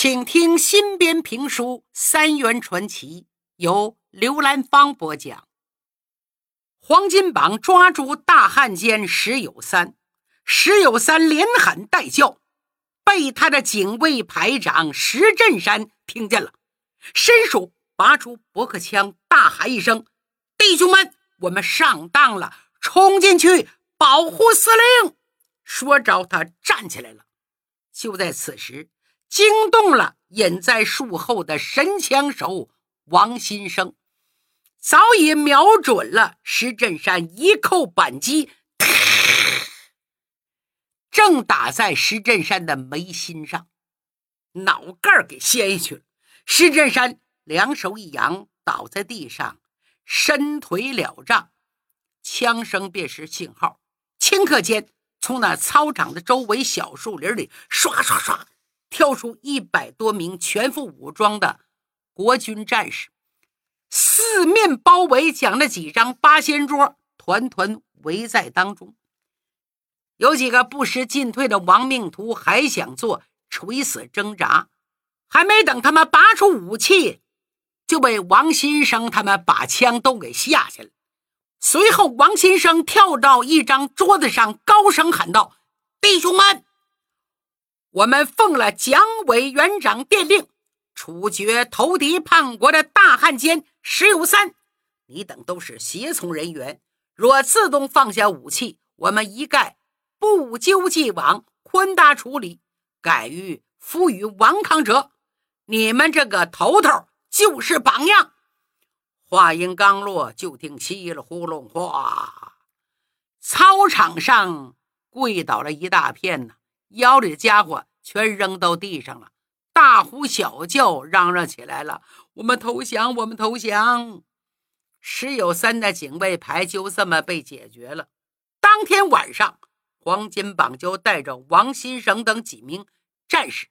请听新编评书《三元传奇》，由刘兰芳播讲。黄金榜抓住大汉奸石有三，石有三连喊带叫，被他的警卫排长石振山听见了，伸手拔出驳壳枪，大喊一声：“弟兄们，我们上当了，冲进去保护司令！”说着，他站起来了。就在此时。惊动了隐在树后的神枪手王新生，早已瞄准了石振山，一扣扳机，正打在石振山的眉心上，脑盖给掀下去了。石振山两手一扬，倒在地上，伸腿了账，枪声便是信号。顷刻间，从那操场的周围小树林里，唰唰唰。跳出一百多名全副武装的国军战士，四面包围，将那几张八仙桌团团围在当中。有几个不识进退的亡命徒还想做垂死挣扎，还没等他们拔出武器，就被王新生他们把枪都给下去了。随后，王新生跳到一张桌子上，高声喊道：“弟兄们！”我们奉了蒋委员长电令，处决投敌叛国的大汉奸石友三。你等都是胁从人员，若自动放下武器，我们一概不究既往，宽大处理，改于赋予王康者。你们这个头头就是榜样。话音刚落，就听稀里呼隆哗，操场上跪倒了一大片呢。腰里的家伙全扔到地上了，大呼小叫，嚷嚷起来了：“我们投降！我们投降！”石有三的警卫排就这么被解决了。当天晚上，黄金榜就带着王新生等几名战士，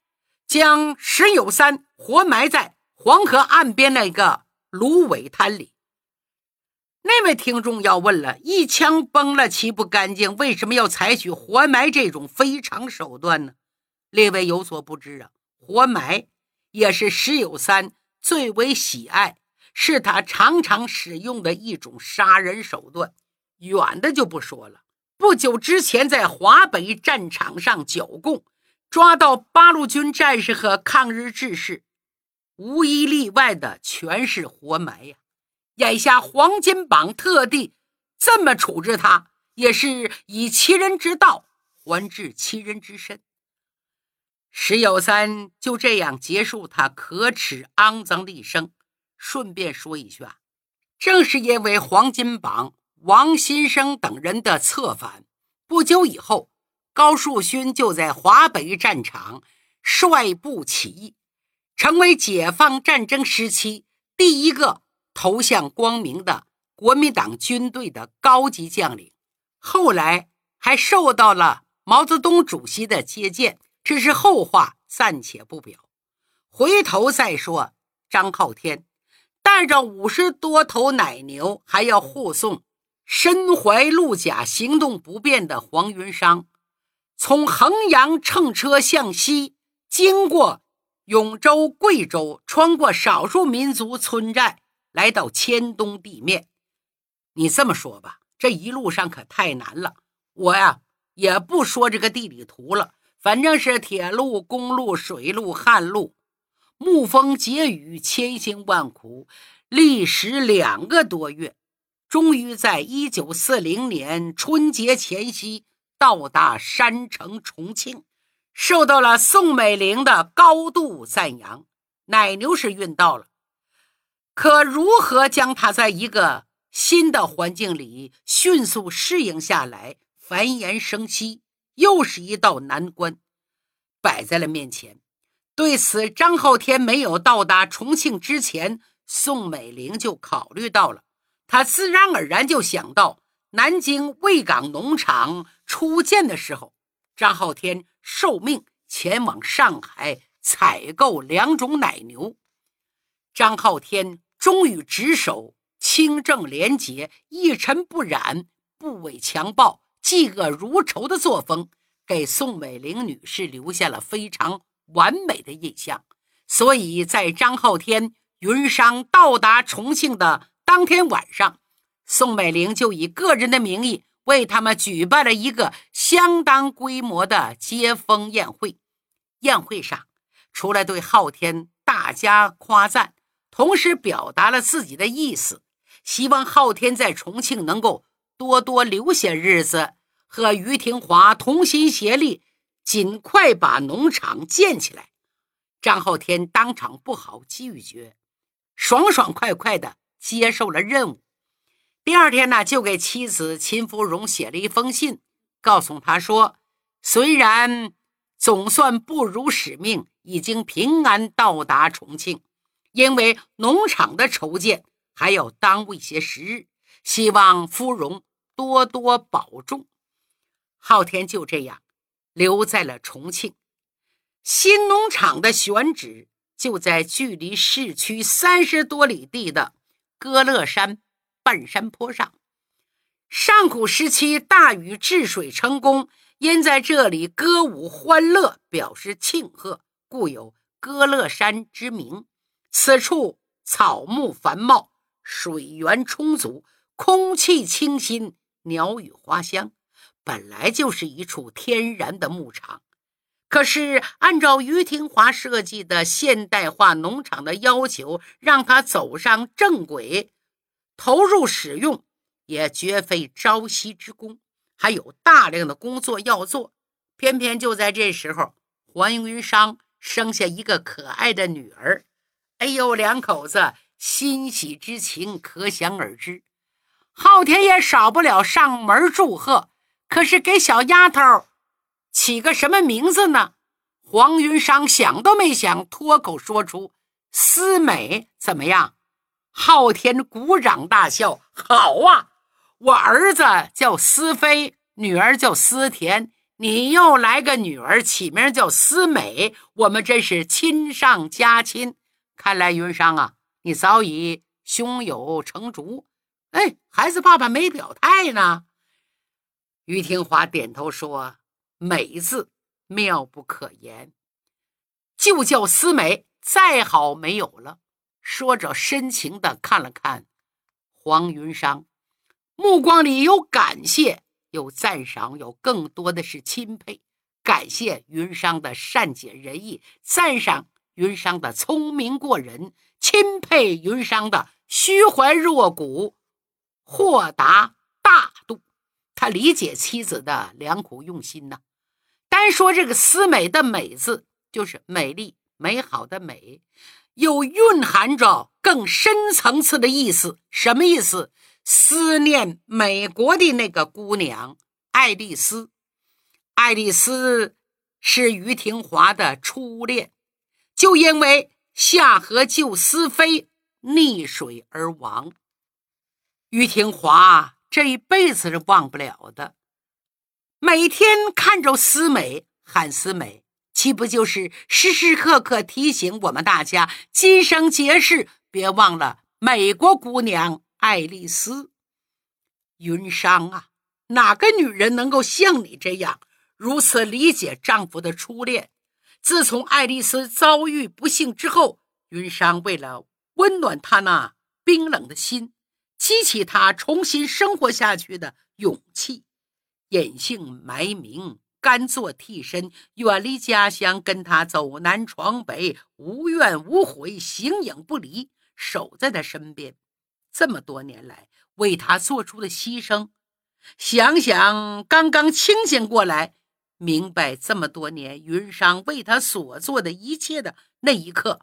将石有三活埋在黄河岸边那个芦苇滩里。那位听众要问了：一枪崩了，岂不干净？为什么要采取活埋这种非常手段呢？列位有所不知啊，活埋也是石友三最为喜爱，是他常常使用的一种杀人手段。远的就不说了，不久之前在华北战场上剿共，抓到八路军战士和抗日志士，无一例外的全是活埋呀。眼下黄金榜特地这么处置他，也是以其人之道还治其人之身。石有三就这样结束他可耻肮脏的一生。顺便说一句啊，正是因为黄金榜、王新生等人的策反，不久以后，高树勋就在华北战场率部起义，成为解放战争时期第一个。投向光明的国民党军队的高级将领，后来还受到了毛泽东主席的接见，这是后话，暂且不表。回头再说，张浩天带着五十多头奶牛，还要护送身怀鹿甲、行动不便的黄云商，从衡阳乘车向西，经过永州、贵州，穿过少数民族村寨。来到黔东地面，你这么说吧，这一路上可太难了。我呀，也不说这个地理图了，反正是铁路、公路、水路、旱路，沐风解雨，千辛万苦，历时两个多月，终于在一九四零年春节前夕到达山城重庆，受到了宋美龄的高度赞扬。奶牛是运到了。可如何将它在一个新的环境里迅速适应下来、繁衍生息，又是一道难关，摆在了面前。对此，张浩天没有到达重庆之前，宋美龄就考虑到了。他自然而然就想到南京卫岗农场初建的时候，张浩天受命前往上海采购两种奶牛。张浩天。忠于职守、清正廉洁、一尘不染、不畏强暴、嫉恶如仇的作风，给宋美龄女士留下了非常完美的印象。所以在张浩天、云商到达重庆的当天晚上，宋美龄就以个人的名义为他们举办了一个相当规模的接风宴会。宴会上，除了对昊天大加夸赞，同时表达了自己的意思，希望昊天在重庆能够多多留些日子，和于廷华同心协力，尽快把农场建起来。张浩天当场不好拒绝，爽爽快快的接受了任务。第二天呢，就给妻子秦芙蓉写了一封信，告诉他说：“虽然总算不辱使命，已经平安到达重庆，因为农场的筹建还要耽误一些时日，希望芙蓉多多保重。”昊天就这样留在了重庆。新农场的选址就在距离市区三十多里地的歌乐山半山坡上。上古时期大禹治水成功，因在这里歌舞欢乐，表示庆贺，故有歌乐山之名。此处草木繁茂，水源充足，空气清新，鸟语花香，本来就是一处天然的牧场。可是，按照于廷华设计的现代化农场的要求，让他走上正轨，投入使用，也绝非朝夕之功，还有大量的工作要做。偏偏就在这时候，黄云商生下一个可爱的女儿，哎呦，两口子欣喜之情可想而知。昊天也少不了上门祝贺，可是给小丫头。起个什么名字呢？黄云商想都没想，脱口说出：“思美。”怎么样？昊天鼓掌大笑：“好啊！我儿子叫思飞，女儿叫思甜，你又来个女儿，起名叫思美，我们真是亲上加亲。看来云商啊，你早已胸有成竹。哎，孩子爸爸没表态呢。”于廷华点头说。美字妙不可言，就叫思美，再好没有了。说着，深情的看了看黄云商，目光里有感谢，有赞赏，有更多的是钦佩。感谢云商的善解人意，赞赏云商的聪明过人，钦佩云商的虚怀若谷、豁达大度。他理解妻子的良苦用心呐。单说这个“思美”的“美”字，就是美丽、美好的“美”，又蕴含着更深层次的意思。什么意思？思念美国的那个姑娘爱丽丝。爱丽丝是于廷华的初恋，就因为下河救思飞，溺水而亡。于廷华这一辈子是忘不了的。每天看着思美喊思美，岂不就是时时刻刻提醒我们大家，今生结世别忘了美国姑娘爱丽丝？云裳啊，哪个女人能够像你这样如此理解丈夫的初恋？自从爱丽丝遭遇不幸之后，云商为了温暖她那冰冷的心，激起她重新生活下去的勇气。隐姓埋名，甘做替身，远离家乡，跟他走南闯北，无怨无悔，形影不离，守在他身边。这么多年来，为他做出的牺牲，想想刚刚清醒过来，明白这么多年云商为他所做的一切的那一刻，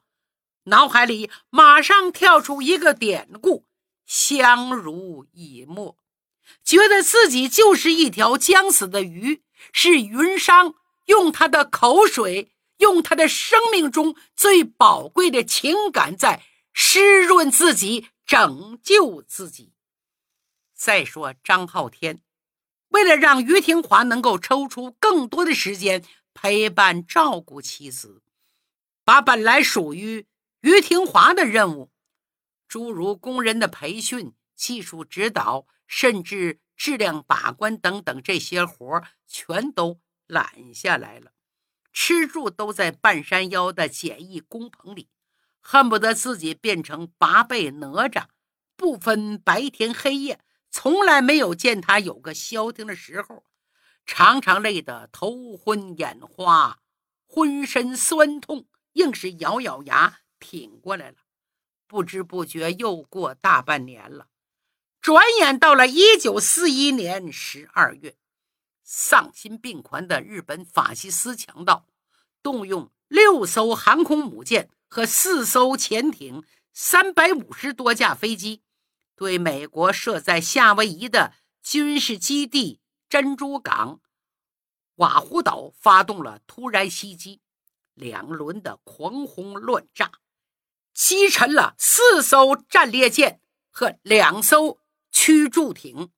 脑海里马上跳出一个典故：相濡以沫。觉得自己就是一条将死的鱼，是云商用他的口水，用他的生命中最宝贵的情感，在湿润自己，拯救自己。再说张浩天，为了让于廷华能够抽出更多的时间陪伴照顾妻子，把本来属于于廷华的任务，诸如工人的培训、技术指导。甚至质量把关等等这些活儿全都揽下来了，吃住都在半山腰的简易工棚里，恨不得自己变成八辈哪吒，不分白天黑夜，从来没有见他有个消停的时候，常常累得头昏眼花，浑身酸痛，硬是咬咬牙挺过来了。不知不觉又过大半年了，转眼到了一九四一年十二月。丧心病狂的日本法西斯强盗，动用六艘航空母舰和四艘潜艇、三百五十多架飞机，对美国设在夏威夷的军事基地珍珠港、瓦胡岛发动了突然袭击，两轮的狂轰乱炸，击沉了四艘战列舰和两艘驱逐艇。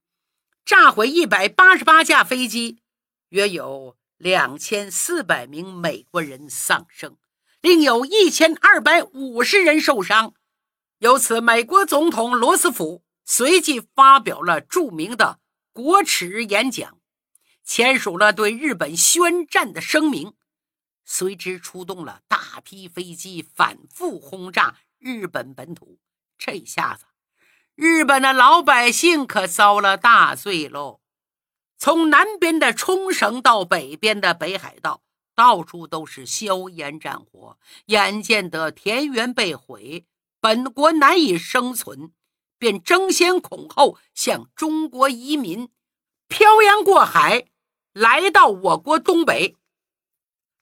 炸毁一百八十八架飞机，约有两千四百名美国人丧生，另有一千二百五十人受伤。由此，美国总统罗斯福随即发表了著名的国耻演讲，签署了对日本宣战的声明，随之出动了大批飞机反复轰炸日本本土。这下子。日本的老百姓可遭了大罪喽！从南边的冲绳到北边的北海道，到处都是硝烟战火，眼见得田园被毁，本国难以生存，便争先恐后向中国移民，漂洋过海来到我国东北，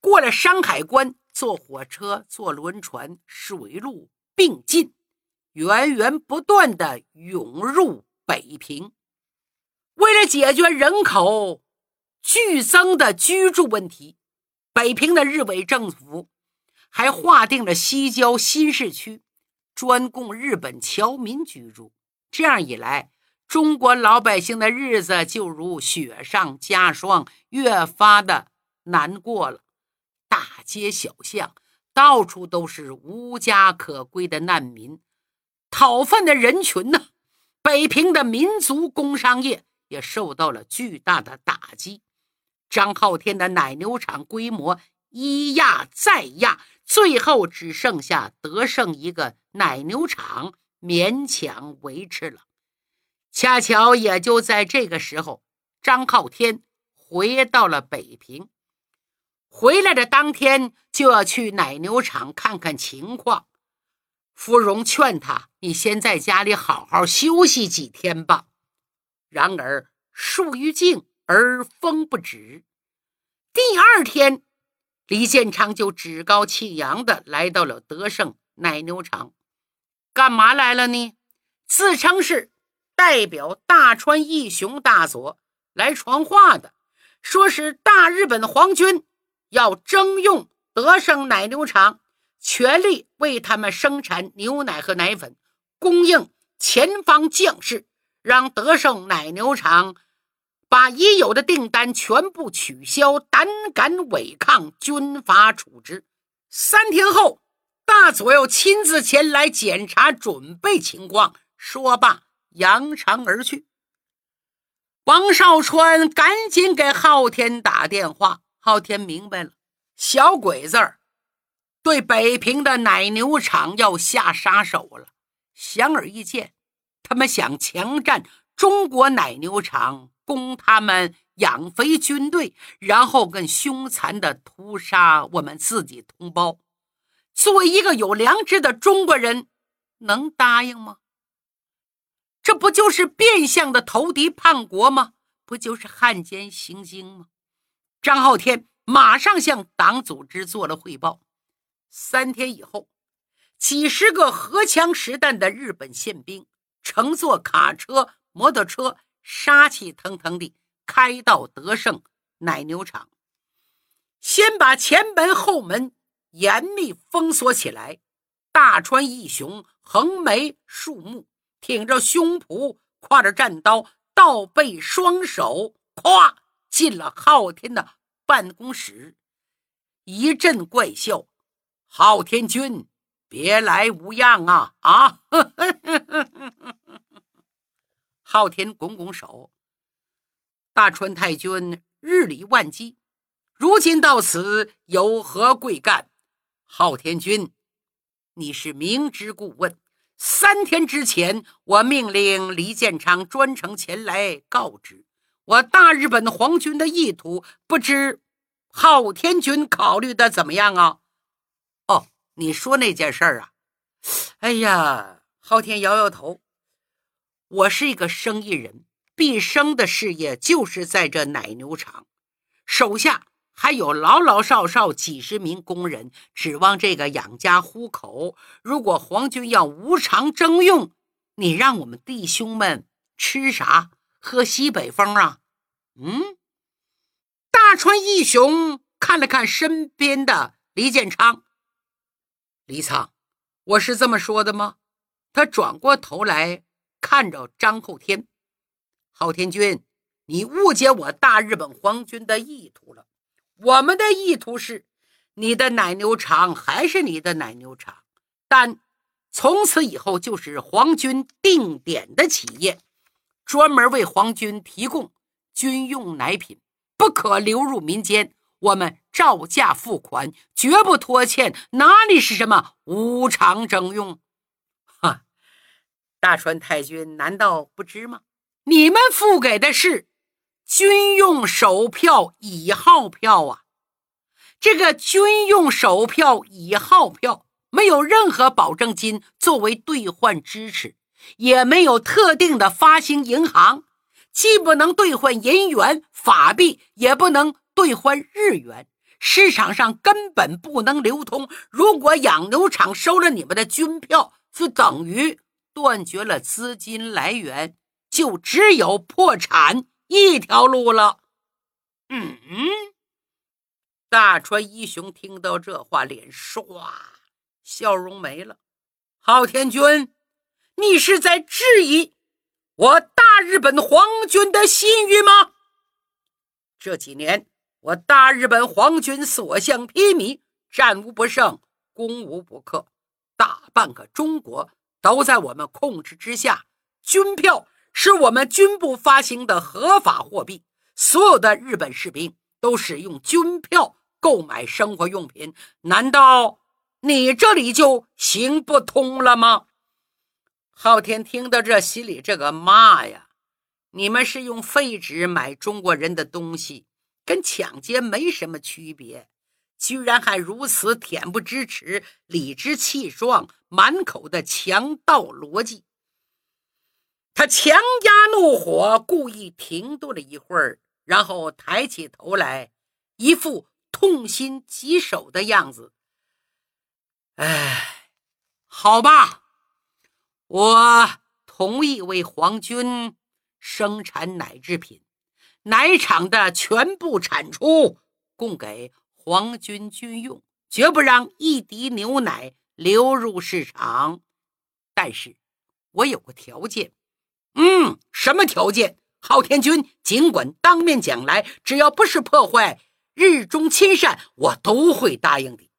过了山海关，坐火车、坐轮船，水陆并进。源源不断的涌入北平，为了解决人口剧增的居住问题，北平的日伪政府还划定了西郊新市区，专供日本侨民居住。这样一来，中国老百姓的日子就如雪上加霜，越发的难过了。大街小巷到处都是无家可归的难民。讨饭的人群呢？北平的民族工商业也受到了巨大的打击。张浩天的奶牛场规模一压再压，最后只剩下德胜一个奶牛场勉强维持了。恰巧也就在这个时候，张浩天回到了北平。回来的当天就要去奶牛场看看情况。芙蓉劝他：“你先在家里好好休息几天吧。”然而树欲静而风不止。第二天，李建昌就趾高气扬地来到了德胜奶牛场。干嘛来了呢？自称是代表大川义雄大佐来传话的，说是大日本皇军要征用德胜奶牛场。全力为他们生产牛奶和奶粉，供应前方将士，让德胜奶牛场把已有的订单全部取消，胆敢违抗，军法处置。三天后，大佐要亲自前来检查准备情况。说罢，扬长而去。王少川赶紧给昊天打电话，昊天明白了，小鬼子儿。对北平的奶牛场要下杀手了，显而易见，他们想强占中国奶牛场，供他们养肥军队，然后更凶残的屠杀我们自己同胞。作为一个有良知的中国人，能答应吗？这不就是变相的投敌叛国吗？不就是汉奸行经吗？张浩天马上向党组织做了汇报。三天以后，几十个荷枪实弹的日本宪兵乘坐卡车、摩托车，杀气腾腾地开到德胜奶牛场，先把前门后门严密封锁起来。大川义雄横眉竖目，挺着胸脯，挎着战刀，倒背双手，咵进了昊天的办公室，一阵怪笑。昊天君，别来无恙啊！啊！昊天拱拱手，大川太君日理万机，如今到此有何贵干？昊天君，你是明知故问。三天之前，我命令李建昌专程前来告知我大日本皇军的意图，不知昊天君考虑的怎么样啊？哦，你说那件事儿啊？哎呀，昊天摇摇头。我是一个生意人，毕生的事业就是在这奶牛场，手下。还有老老少少几十名工人，指望这个养家糊口。如果皇军要无偿征用，你让我们弟兄们吃啥？喝西北风啊？嗯。大川义雄看了看身边的李建昌，李苍，我是这么说的吗？他转过头来看着张后天，昊天君，你误解我大日本皇军的意图了。我们的意图是，你的奶牛场还是你的奶牛场，但从此以后就是皇军定点的企业，专门为皇军提供军用奶品，不可流入民间。我们照价付款，绝不拖欠，哪里是什么无偿征用？大川太君难道不知吗？你们付给的是。军用手票乙号票啊，这个军用手票乙号票没有任何保证金作为兑换支持，也没有特定的发行银行，既不能兑换银元、法币，也不能兑换日元，市场上根本不能流通。如果养牛场收了你们的军票，就等于断绝了资金来源，就只有破产。一条路了，嗯，大川一雄听到这话，脸唰，笑容没了。昊天君，你是在质疑我大日本皇军的信誉吗？这几年，我大日本皇军所向披靡，战无不胜，攻无不克，大半个中国都在我们控制之下，军票。是我们军部发行的合法货币，所有的日本士兵都使用军票购买生活用品。难道你这里就行不通了吗？昊天听到这，心里这个骂呀！你们是用废纸买中国人的东西，跟抢劫没什么区别，居然还如此恬不知耻、理直气壮、满口的强盗逻辑。他强压怒火，故意停顿了一会儿，然后抬起头来，一副痛心疾首的样子。哎，好吧，我同意为皇军生产奶制品，奶厂的全部产出供给皇军军用，绝不让一滴牛奶流入市场。但是，我有个条件。嗯，什么条件？昊天君尽管当面讲来，只要不是破坏日中亲善，我都会答应的。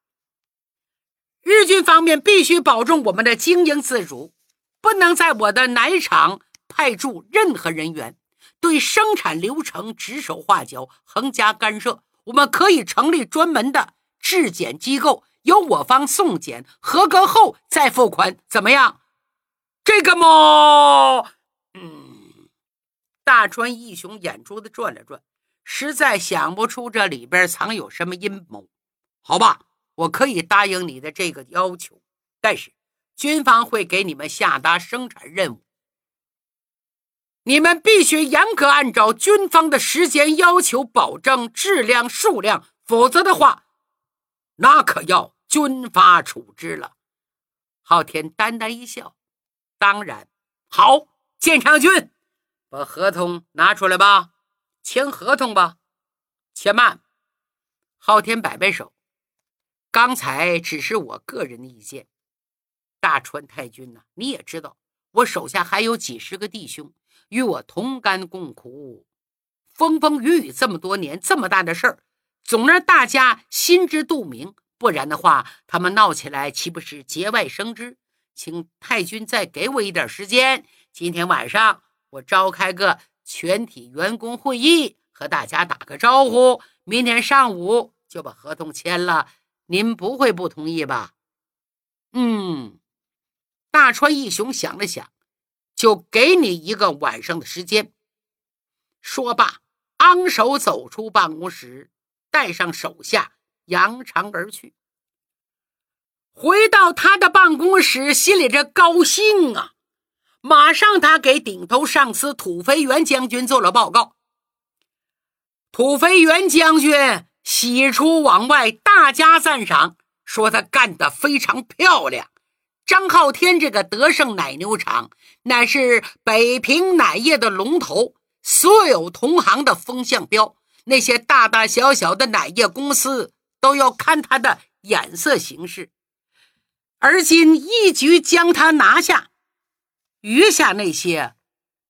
日军方面必须保证我们的经营自主，不能在我的奶厂派驻任何人员，对生产流程指手画脚、横加干涉。我们可以成立专门的质检机构，由我方送检合格后再付款，怎么样？这个嘛。嗯，大川义雄眼珠子转了转，实在想不出这里边藏有什么阴谋。好吧，我可以答应你的这个要求，但是军方会给你们下达生产任务，你们必须严格按照军方的时间要求，保证质量、数量，否则的话，那可要军法处置了。昊天淡淡一笑，当然好。建昌君，把合同拿出来吧，签合同吧。且慢，昊天摆摆手，刚才只是我个人的意见。大川太君呐，你也知道，我手下还有几十个弟兄与我同甘共苦，风风雨雨这么多年，这么大的事儿，总让大家心知肚明。不然的话，他们闹起来岂不是节外生枝？请太君再给我一点时间。今天晚上我召开个全体员工会议，和大家打个招呼，明天上午就把合同签了。您不会不同意吧？嗯，大川义雄想了想，就给你一个晚上的时间。说罢，昂首走出办公室，带上手下，扬长而去。回到他的办公室，心里这高兴啊！马上，他给顶头上司土肥原将军做了报告。土肥原将军。喜出望外，大加赞赏，说他干得非常漂亮。张浩天这个德胜奶牛场乃是北平奶业的龙头，所有同行的风向标，那些大大小小的奶业公司都要看他的眼色行事。而今一举将他拿下，余下那些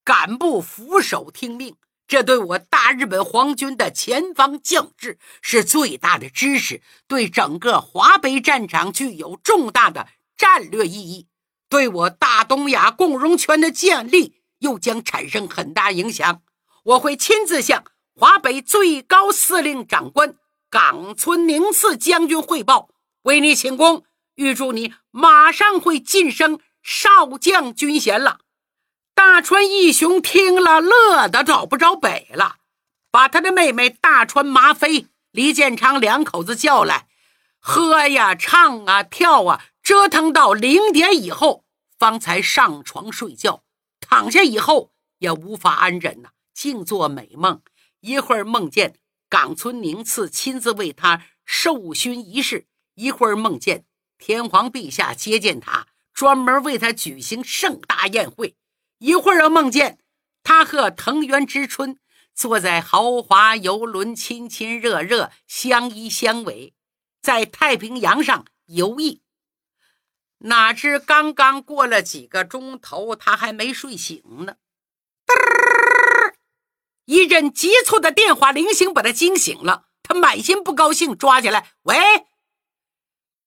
敢不俯首听命？这对我大日本皇军的前方将至是最大的支持，对整个华北战场具有重大的战略意义，对我大东亚共荣圈的建立又将产生很大影响。我会亲自向华北最高司令长官冈村宁次将军汇报，为你请功，预祝你马上会晋升少将军衔了。大川义雄听了，乐得找不着北了，把他的妹妹大川麻飞、李建昌两口子叫来，喝呀、唱啊、跳啊，折腾到零点以后，方才上床睡觉。躺下以后也无法安忍呐，净做美梦。一会儿梦见冈村宁次亲自为他授勋仪式，一会儿梦见天皇陛下接见他，专门为他举行盛大宴会。一会儿又梦见他和藤原之春坐在豪华游轮，亲亲热热，相依相偎，在太平洋上游弋。哪知刚刚过了几个钟头，他还没睡醒呢。一阵急促的电话铃声把他惊醒了，他满心不高兴，抓起来：“喂，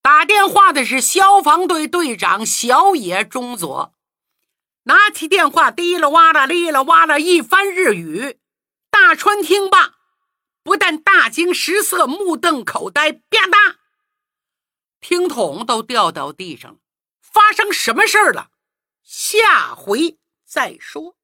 打电话的是消防队队长小野中佐。”拿起电话，滴了哇啦，哩了哇啦，一番日语。大川听罢，不但大惊失色，目瞪口呆，吧嗒，听筒都掉到地上了。发生什么事儿了？下回再说。